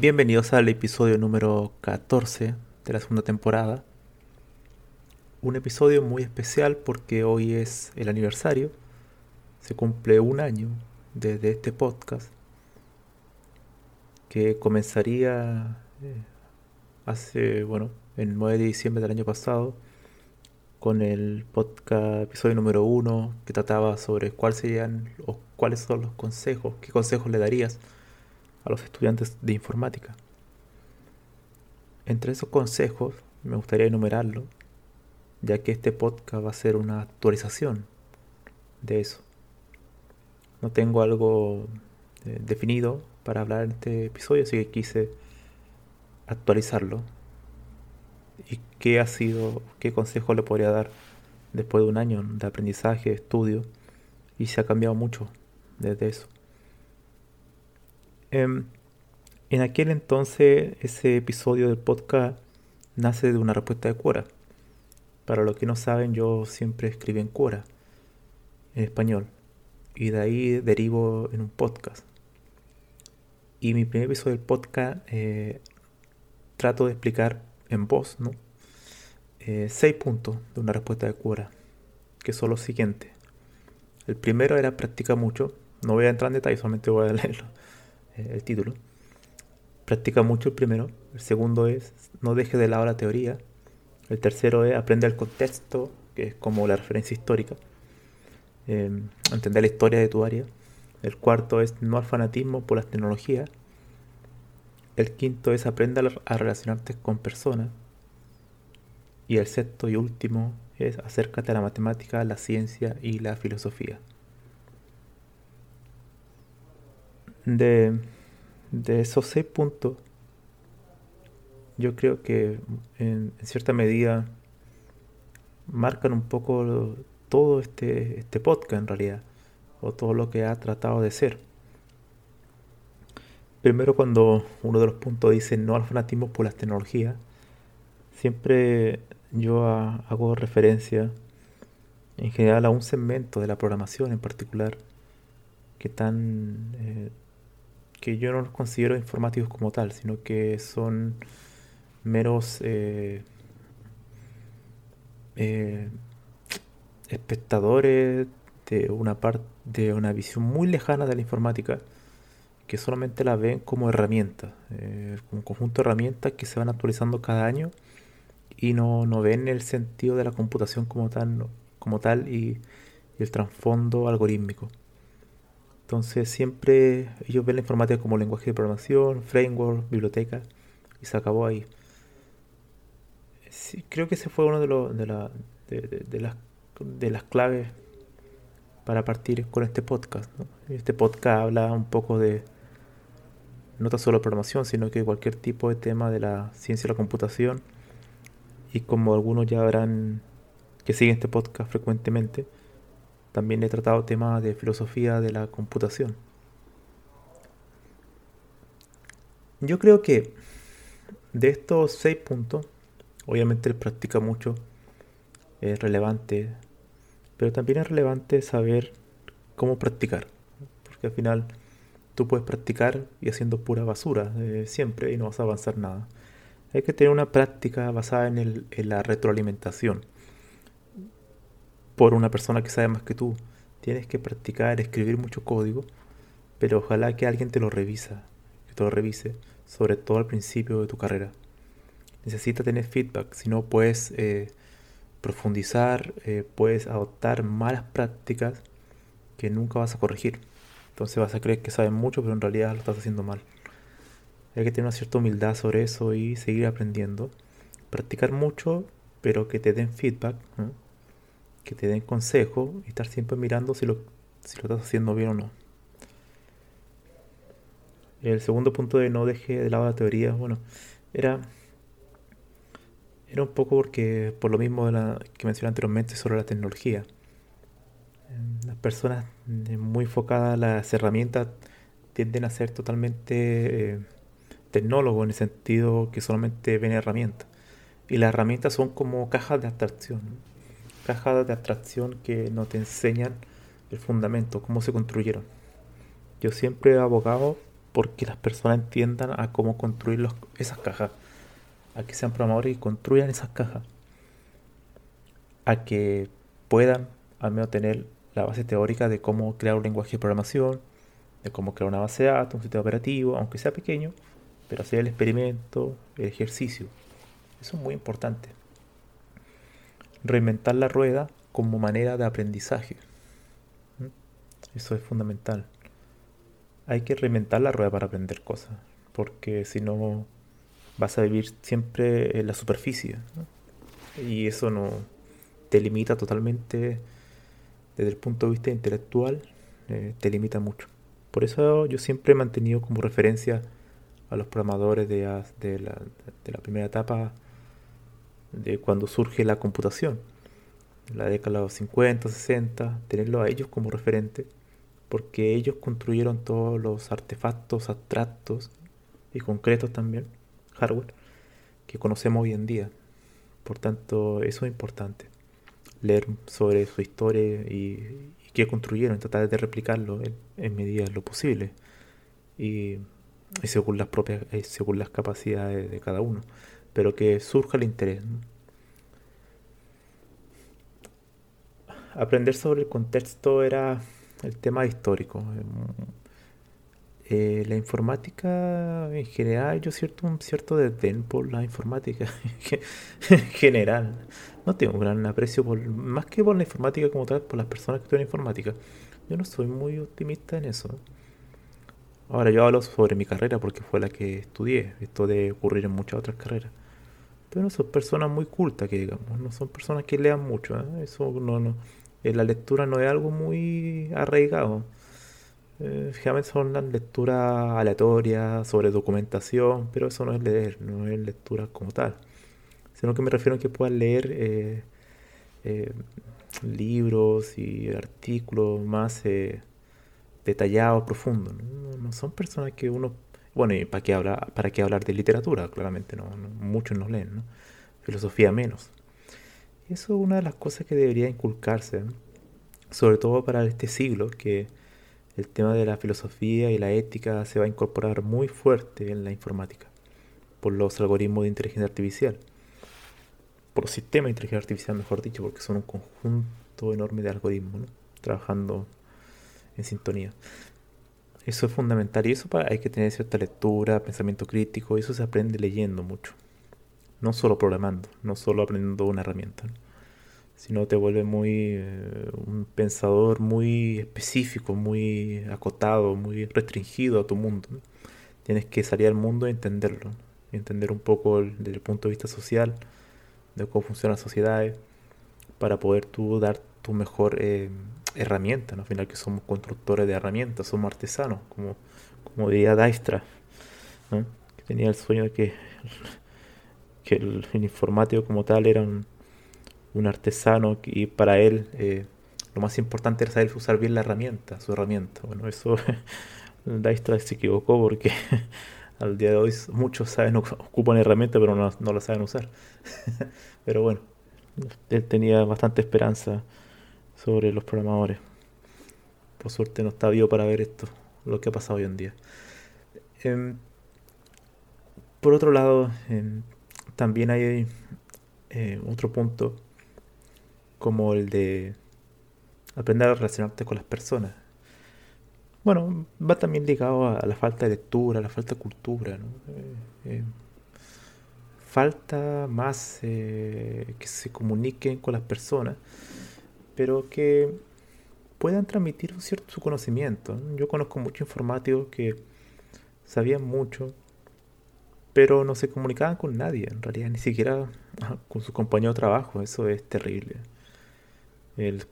Bienvenidos al episodio número 14 de la segunda temporada. Un episodio muy especial porque hoy es el aniversario. Se cumple un año desde este podcast que comenzaría eh, hace, bueno, el 9 de diciembre del año pasado con el podcast episodio número 1 que trataba sobre cuáles serían o cuáles son los consejos, qué consejos le darías a los estudiantes de informática. Entre esos consejos me gustaría enumerarlo, ya que este podcast va a ser una actualización de eso. No tengo algo eh, definido para hablar en este episodio, así que quise actualizarlo. ¿Y qué ha sido, qué consejo le podría dar después de un año de aprendizaje, estudio? Y se ha cambiado mucho desde eso. Em, en aquel entonces, ese episodio del podcast nace de una respuesta de Quora. Para los que no saben, yo siempre escribí en Quora, en español, y de ahí derivo en un podcast. Y mi primer episodio del podcast eh, trato de explicar en voz, ¿no? Eh, seis puntos de una respuesta de Quora, que son los siguientes. El primero era practica mucho, no voy a entrar en detalle, solamente voy a leerlo. Eh, el título. Practica mucho el primero. El segundo es no deje de lado la teoría. El tercero es aprende el contexto, que es como la referencia histórica. Em, entender la historia de tu área. El cuarto es no al fanatismo por las tecnologías. El quinto es aprende a relacionarte con personas. Y el sexto y último es acércate a la matemática, la ciencia y la filosofía. De, esos seis puntos, yo creo que en, cierta medida marcan un poco todo este, este podcast en realidad, o todo lo que ha tratado de ser. Primero cuando uno de los puntos dice no al fanatismo por las tecnologías, siempre yo hago referencia en general a un segmento de la programación en particular que tan eh, que yo no los considero informativos como tal, sino que son meros eh, eh, espectadores de una parte de una visión muy lejana de la informática que solamente la ven como herramienta, eh, un conjunto de herramientas que se van actualizando cada año y no, ven el sentido de la computación como tal, como tal y el trasfondo algorítmico. Entonces siempre ellos ven la informática como lenguaje de programación, framework, biblioteca, y se acabó ahí. Creo que ese fue uno de, los, de, la, de, las, de las claves para partir con este podcast. Este podcast habla un poco de no tan solo programación, sino que cualquier tipo de tema de la ciencia y la computación. Y como algunos ya verán que siguen este podcast frecuentemente, también he tratado temas de filosofía de la computación. Yo creo que de estos seis puntos, obviamente practica mucho, es relevante, pero también es relevante saber cómo practicar, porque al final tú puedes practicar y haciendo pura basura eh, siempre y no vas a avanzar nada. Hay que tener una práctica basada en, el, en la retroalimentación por una persona que sabe más que tú. Tienes que practicar, escribir mucho código, pero ojalá que alguien te lo revisa, que te lo revise, sobre todo al principio de tu carrera. Necesitas tener feedback, si no puedes eh, profundizar, eh, puedes adoptar malas prácticas que nunca vas a corregir. Entonces vas a creer que sabes mucho, pero en realidad lo estás haciendo mal. Hay que tener una cierta humildad sobre eso y seguir aprendiendo. Practicar mucho, pero que te den feedback, que te den consejo y estar siempre mirando si lo, si lo estás haciendo bien o no. El segundo punto de no deje de lado la teoría, bueno, era, era un poco porque por lo mismo que mencioné anteriormente sobre la tecnología las personas eh, muy enfocadas a las herramientas tienden a ser totalmente eh, tecnólogos en el sentido que solamente ven herramientas. Y las herramientas son como cajas de abstracción. Cajas de abstracción que no te enseñan el fundamento, cómo se construyeron. Yo siempre he abogado porque las personas entiendan a cómo construir esas cajas. A que sean programadores y construyan esas cajas. A que puedan al menos tener la base teórica de cómo crear un lenguaje de programación, de cómo crear una base de datos, un sistema operativo, aunque sea pequeño, pero hacer el experimento, el ejercicio. Eso es muy importante. Reinventar la rueda como manera de aprendizaje. Eso es fundamental. Hay que reinventar la rueda para aprender cosas, porque si no vas a vivir siempre en la superficie. Y eso no te limita totalmente desde el punto de vista intelectual eh, te limita mucho. Por eso yo siempre he mantenido como referencia a los programadores de, de la, primera etapa de cuando surge la computación, la década de los 50, 60, tenerlo a ellos como referente, porque ellos construyeron todos los artefactos abstractos y concretos también, hardware, que conocemos hoy en día. Por tanto, eso es importante leer sobre su historia y, qué construyeron, tratar de replicarlo en, medida de lo posible y, según las propias, eh, según las capacidades de cada uno, pero que surja el interés. Aprender sobre el contexto era el tema histórico. Eh, la informática en general, yo cierto un cierto desdén por la informática en general. No tengo un gran aprecio por, más que por la informática como tal, por las personas que estudian informática. Yo no soy muy optimista en eso. Ahora yo hablo sobre mi carrera porque fue la que estudié. Esto debe ocurrir en muchas otras carreras. Pero no son personas muy cultas que digamos, no son personas que lean mucho. ¿eh? Eso no, no. En la lectura no es algo muy arraigado eh, son las lecturas aleatorias sobre documentación, pero eso no es leer, no es lectura como tal. Sino que me refiero a que puedan leer eh, eh, libros y artículos más eh, detallados, profundos. ¿no? son personas que uno... Bueno, ¿y para qué, hablar, para qué hablar de literatura? Claramente no, muchos no leen, ¿no? Filosofía menos. Eso es una de las cosas que debería inculcarse, sobre todo para este siglo, que el tema de la filosofía y la ética se va a incorporar muy fuerte en la informática por los algoritmos de inteligencia artificial, por los sistemas de inteligencia artificial, mejor dicho, porque son un conjunto enorme de algoritmos trabajando en sintonía. Eso es fundamental y eso hay que tener cierta lectura, pensamiento crítico, eso se aprende leyendo mucho, no solo programando, no solo aprendiendo una herramienta sino te vuelve muy eh, un pensador muy específico, muy acotado, muy restringido a tu mundo. Tienes que salir al mundo y entenderlo, entender un poco desde el punto de vista social, de cómo funcionan las sociedades, para poder tú dar tu mejor eh, herramienta. Al final que somos constructores de herramientas, somos artesanos, como, como diría Dijkstra, que tenía el sueño de que, que el, el informático como tal era un un artesano y para él eh, lo más importante era saber usar bien la herramienta, su herramienta. Bueno, eso Dijkstra se equivocó porque al día de hoy muchos saben, ocupan herramientas, pero no, no la saben usar. pero bueno, él tenía bastante esperanza sobre los programadores. Por suerte no está vivo para ver esto, lo que ha pasado hoy en día. Em, por otro lado, em, también hay eh, otro punto como el de aprender a relacionarte con las personas. Bueno, va también ligado a, la falta de lectura, a la falta de cultura. Eh, eh, falta más que se comuniquen con las personas, pero que puedan transmitir un cierto su conocimiento. Yo conozco muchos informáticos que sabían mucho, pero no se comunicaban con nadie, en realidad ni siquiera con su compañero de trabajo, eso es terrible. El,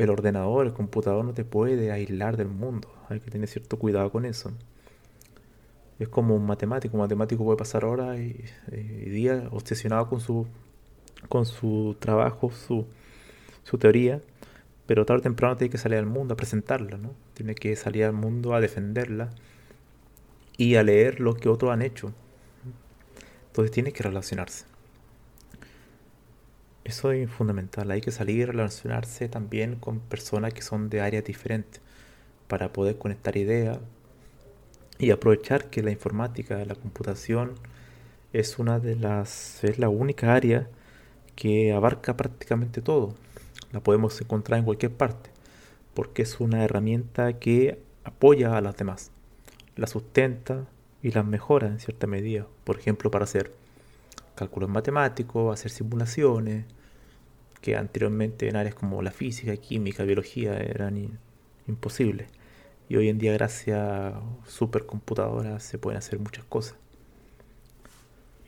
el, ordenador, el computador no te puede aislar del mundo, hay que tener cierto cuidado con eso. Es como un matemático, un matemático puede pasar horas y, días obsesionado con su, con su trabajo, su, su teoría, pero tarde o temprano tiene que salir al mundo a presentarla, ¿no? Tiene que salir al mundo a defenderla y a leer lo que otros han hecho. Entonces tiene que relacionarse. Eso es fundamental. Hay que salir a relacionarse también con personas que son de áreas diferentes para poder conectar ideas y aprovechar que la informática, la computación es una de las es la única área que abarca prácticamente todo la podemos encontrar en cualquier parte, porque es una herramienta que apoya a las demás, la sustenta y las mejora en cierta medida, por ejemplo, para hacer cálculos matemáticos, hacer simulaciones, que anteriormente en áreas como la física, química, biología eran imposibles. Y hoy en día gracias a supercomputadoras se pueden hacer muchas cosas.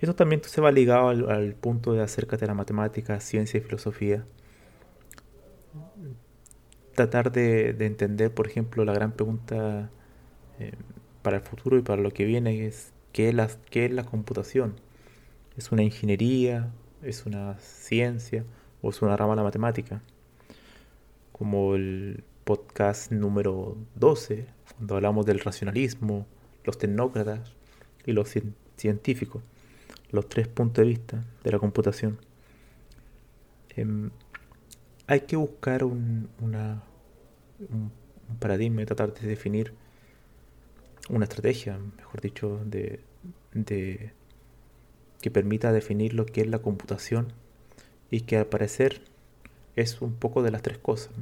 Y eso también se va ligado al, al punto de acércate a la matemática, ciencia y filosofía tratar de, entender, por ejemplo, la gran pregunta eh, para el futuro y para lo que viene es ¿qué es, la, ¿qué es la computación? ¿Es una ingeniería? ¿Es una ciencia? ¿O es una rama de la matemática? Como el podcast número 12, cuando hablamos del racionalismo, los tecnócratas y los científicos, los tres puntos de vista de la computación. Em, hay que buscar un, una, un, paradigma y tratar de definir una estrategia, mejor dicho, de, que permita definir lo que es la computación y que al parecer es un poco de las tres cosas.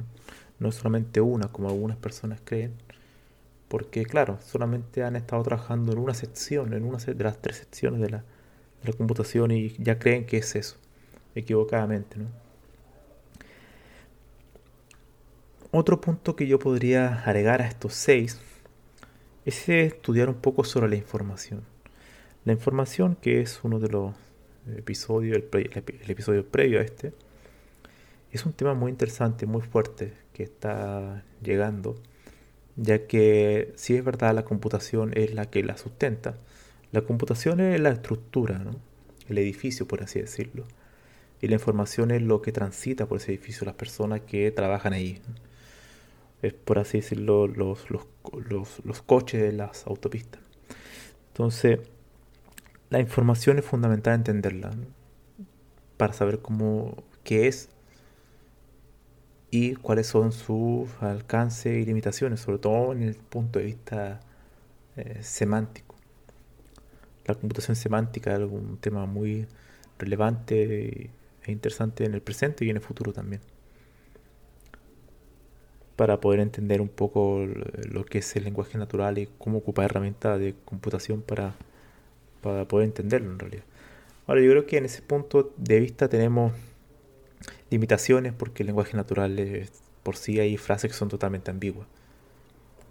No, es solamente una, como algunas personas creen, porque claro, solamente han estado trabajando en una sección, en una de las tres secciones de la computación y ya creen que es eso, equivocadamente. ¿no? Otro punto que yo podría agregar a estos seis es estudiar un poco sobre la información. La información, que es uno de los episodios, el, episodio previo a este, es un tema muy interesante, muy fuerte que está llegando, ya que si es verdad la computación es la que la sustenta, la computación es la estructura, el edificio, por así decirlo, y la información es lo que transita por ese edificio, las personas que trabajan ahí es por así decirlo, los, los, coches de las autopistas. Entonces, la información es fundamental entenderla para saber cómo, qué es y cuáles son sus alcances y limitaciones, sobre todo en el punto de vista eh, semántico. La computación semántica es un tema muy relevante e interesante en el presente y en el futuro también para poder entender un poco lo que es el lenguaje natural y cómo ocupar herramientas de computación para, para poder entenderlo en realidad. Ahora yo creo que en ese punto de vista tenemos limitaciones porque el lenguaje natural por sí hay frases que son totalmente ambiguas.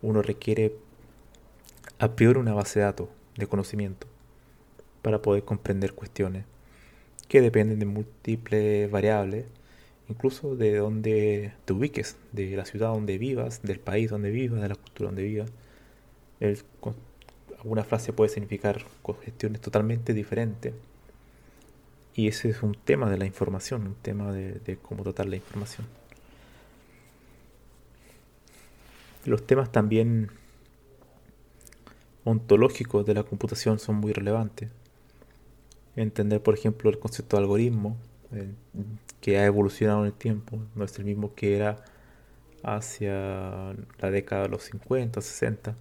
Uno requiere a priori una base de datos de conocimiento para poder comprender cuestiones que dependen de múltiples variables incluso de donde te ubiques, de la ciudad donde vivas, del país donde vivas, de la cultura donde vivas. alguna frase puede significar cuestiones totalmente diferentes. Y ese es un tema de la información, un tema de, cómo tratar la información. Los temas también ontológicos de la computación son muy relevantes. Entender, por ejemplo, el concepto de algoritmo, eh, que ha evolucionado en el tiempo, no es el mismo que era hacia la década de los 50, 60,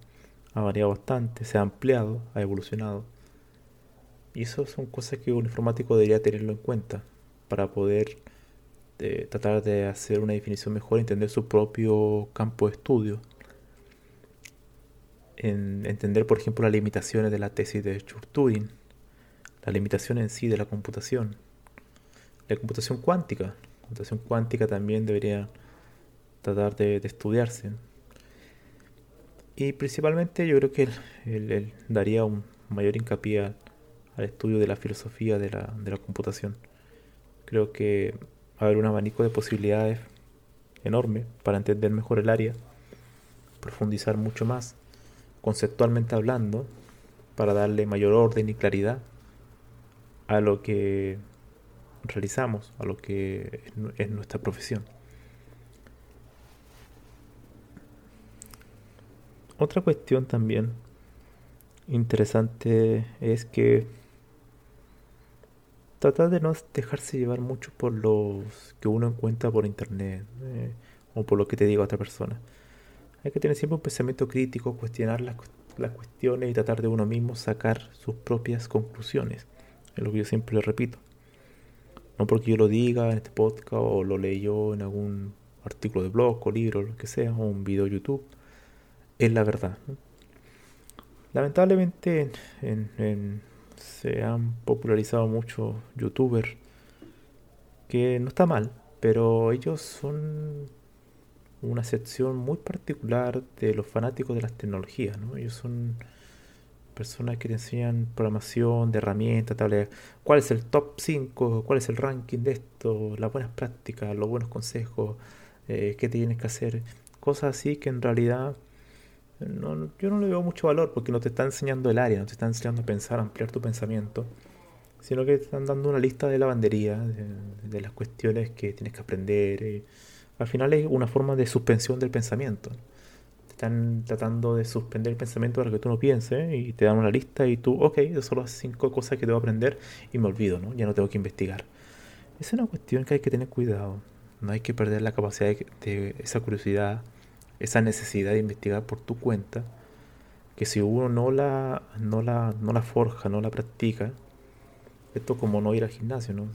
ha variado bastante, se ha ampliado, ha evolucionado. Y eso son cosas que un informático debería tenerlo en cuenta para poder eh, tratar de hacer una definición mejor, entender su propio campo de estudio. En entender, por ejemplo, las limitaciones de la tesis de Church-Turing, las limitaciones en sí de la computación, la computación cuántica. La computación cuántica también debería tratar de, estudiarse. Y principalmente yo creo que él, daría un mayor hincapié al estudio de la filosofía de la, de la computación. Creo que va haber un abanico de posibilidades enorme para entender mejor el área, profundizar mucho más, conceptualmente hablando, para darle mayor orden y claridad a lo que realizamos, a lo que es nuestra profesión. Otra cuestión también interesante es que tratar de no dejarse llevar mucho por los que uno encuentra por internet eh, o por lo que te diga otra persona. Hay que tener siempre un pensamiento crítico, cuestionar las, las cuestiones y tratar de uno mismo sacar sus propias conclusiones. Es lo que yo siempre le repito. No porque yo lo diga en este podcast o lo leí yo en algún artículo de blog o libro, lo que sea, o un video de YouTube es la verdad. Lamentablemente se han popularizado muchos youtubers que no está mal, pero ellos son una sección muy particular de los fanáticos de las tecnologías. ¿no? Ellos son personas que te enseñan programación, de herramientas, tablet, cuál es el top 5, cuál es el ranking de esto, las buenas prácticas, los buenos consejos, eh, qué tienes que hacer, cosas así que en realidad yo no le veo mucho valor porque no te está enseñando el área, no te está enseñando a pensar, ampliar tu pensamiento, sino que te están dando una lista de lavandería, de, las cuestiones que tienes que aprender. Eh. al final es una forma de suspensión del pensamiento. Te están tratando de suspender el pensamiento para que tú no pienses y te dan una lista y tú, ok, son solo cinco cosas que debo aprender y me olvido, ¿no? Ya no tengo que investigar. Es una cuestión que hay que tener cuidado. No hay que perder la capacidad de esa curiosidad esa necesidad de investigar por tu cuenta, que si uno no la, no la, no la forja, no la practica, esto como no ir al gimnasio, ¿no?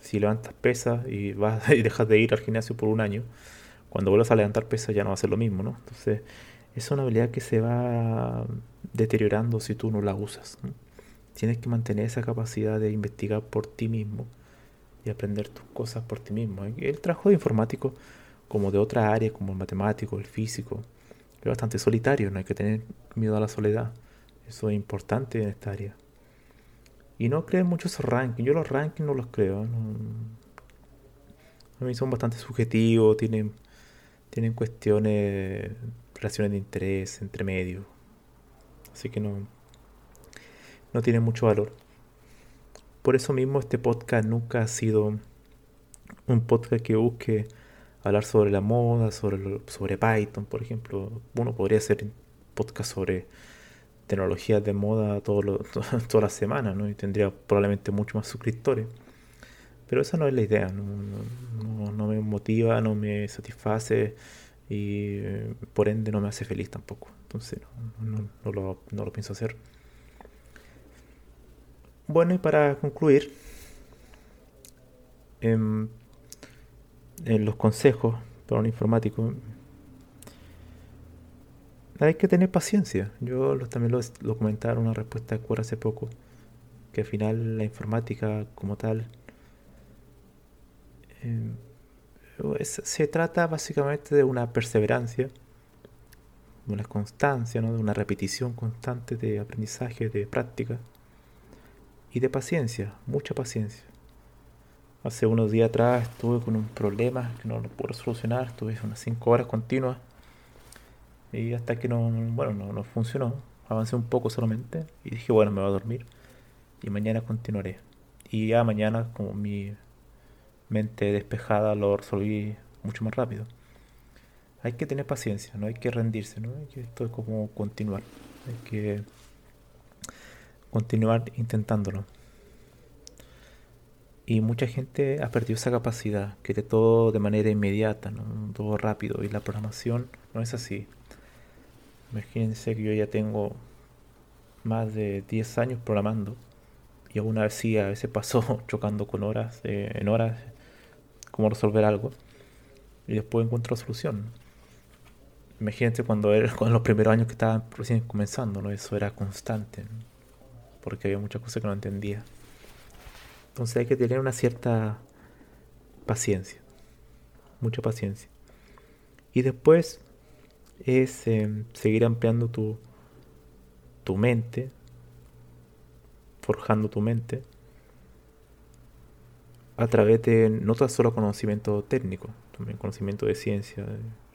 si, levantas pesas y vas y dejas de ir al gimnasio por un año, cuando vuelvas a levantar pesas ya no va a ser lo mismo, ¿no? Entonces, es una habilidad que se va deteriorando si tú no la usas. Tienes que mantener esa capacidad de investigar por ti mismo y aprender tus cosas por ti mismo. El trabajo de informático como de otras áreas como el matemático, el físico. Es bastante solitario, no hay que tener miedo a la soledad. Eso es importante en esta área. Y no creen mucho esos rankings. Yo los rankings no los creo. A mí son bastante subjetivos, tienen, tienen cuestiones, relaciones de interés entre medios. Así que no, no tiene mucho valor. Por eso mismo este podcast nunca ha sido un podcast que busque hablar sobre la moda, sobre, sobre Python, por ejemplo. Uno podría hacer podcast sobre tecnologías de moda todo lo, toda la semana, ¿no? Y tendría probablemente mucho más suscriptores. Pero esa no es la idea, no, no, me motiva, no me satisface y por ende no me hace feliz tampoco. Entonces no, lo, no lo pienso hacer. Bueno, y para concluir, eh, en los consejos para un informático, hay que tener paciencia. Yo también lo, lo en una respuesta de hace poco, que al final la informática como tal eh, se trata básicamente de una perseverancia, de una constancia, ¿no? de una repetición constante de aprendizaje, de práctica y de paciencia, mucha paciencia. Hace unos días atrás estuve con un problema que no lo pude solucionar, estuve unas 5 horas continuas y hasta que no, bueno, no, no funcionó, avancé un poco solamente y dije, bueno, me voy a dormir y mañana continuaré. Y ya mañana, como mi mente despejada, lo resolví mucho más rápido. Hay que tener paciencia, no hay que rendirse, ¿no? Esto es como continuar. Hay que continuar intentándolo. Y mucha gente ha perdido esa capacidad, quiere todo de manera inmediata, todo rápido. Y la programación no es así. Imagínense que yo ya tengo más de 10 años programando. Y aún así a veces paso chocando con horas, eh, en horas, cómo resolver algo. Y después encuentro solución. Imagínense cuando era con los primeros años que estaban recién comenzando, ¿no? Eso era constante. Porque había muchas cosas que no entendía. Entonces hay que tener una cierta paciencia, mucha paciencia. Y después es em, seguir ampliando tu, tu mente, forjando tu mente a través de no tan solo conocimiento técnico, también conocimiento de ciencia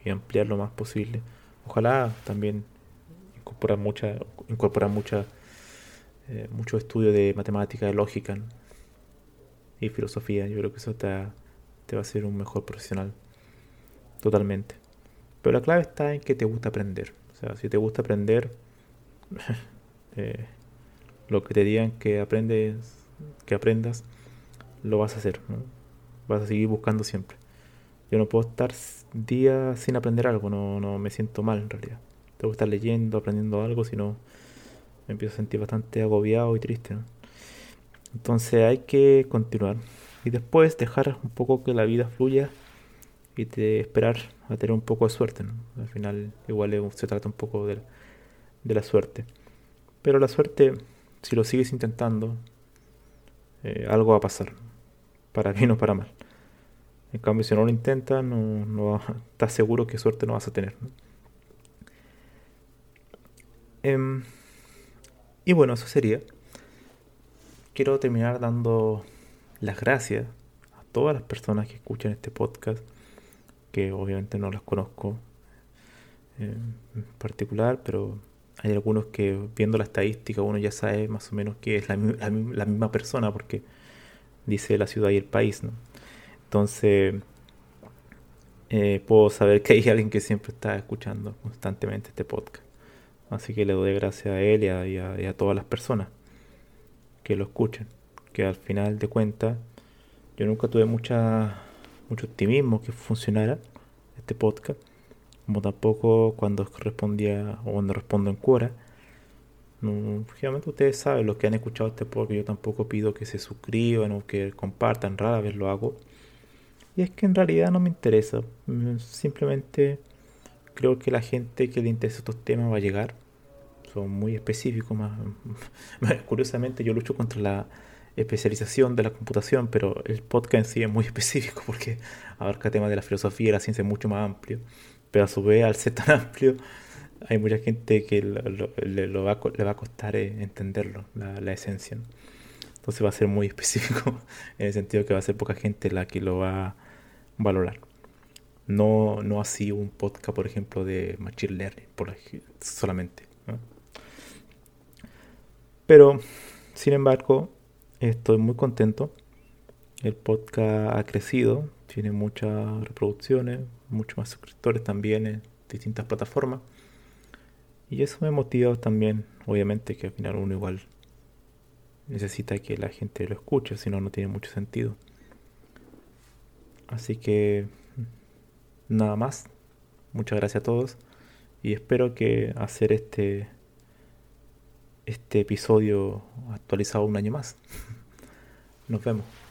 y ampliar lo más posible. Ojalá también incorporar mucha, incorporar mucha, eh, mucho estudio de matemática, de lógica, y filosofía. Yo creo que eso te, te va a hacer un mejor profesional. Totalmente. Pero la clave está en que te gusta aprender. O sea, si te gusta aprender, eh, lo que te digan que aprendes, que aprendas, lo vas a hacer. Vas a seguir buscando siempre. Yo no puedo estar días sin aprender algo, no, no me siento mal en realidad. Tengo que estar leyendo, aprendiendo algo, si no me empiezo a sentir bastante agobiado y triste. Entonces hay que continuar y después dejar un poco que la vida fluya y te esperar a tener un poco de suerte. Al final igual se trata un poco de, la suerte. Pero la suerte, si lo sigues intentando, eh, algo va a pasar, para bien o para mal. En cambio, si no lo intentas, no, no estás seguro que suerte no vas a tener. Em, y bueno, eso sería quiero terminar dando las gracias a todas las personas que escuchan este podcast, que obviamente no las conozco eh, en particular, pero hay algunos que viendo la estadística uno ya sabe más o menos que es la, misma persona porque dice la ciudad y el país, ¿no? Entonces eh, puedo saber que hay alguien que siempre está escuchando constantemente este podcast. Así que le doy gracias a él y a todas las personas que lo escuchen. Que al final de cuentas, yo nunca tuve mucha, mucho optimismo que funcionara este podcast. Como tampoco cuando respondía o cuando respondo en Quora. No, ustedes saben, los que han escuchado este podcast, yo tampoco pido que se suscriban o que compartan, rara vez lo hago. Y es que en realidad no me interesa. Mm, simplemente creo que la gente que le interesa estos temas va a llegar muy específicos. Más, curiosamente yo lucho contra la especialización de la computación, pero el podcast en sí es muy específico porque abarca temas de la filosofía y la ciencia mucho más amplio. Pero a su vez, al ser tan amplio, hay mucha gente que le, va, a costar eh, entenderlo, la, esencia. Entonces va a ser muy específico en el sentido que va a ser poca gente la que lo va a valorar. No, no así un podcast, por ejemplo, de Machine Learning por, solamente. Pero, sin embargo, estoy muy contento. El podcast ha crecido, tiene muchas reproducciones, muchos más suscriptores también en distintas plataformas. Y eso me motiva también, obviamente, que al final uno igual necesita que la gente lo escuche, si no, no tiene mucho sentido. Así que, nada más. Muchas gracias a todos. Y espero que hacer este este episodio actualizado un año más. Nos vemos.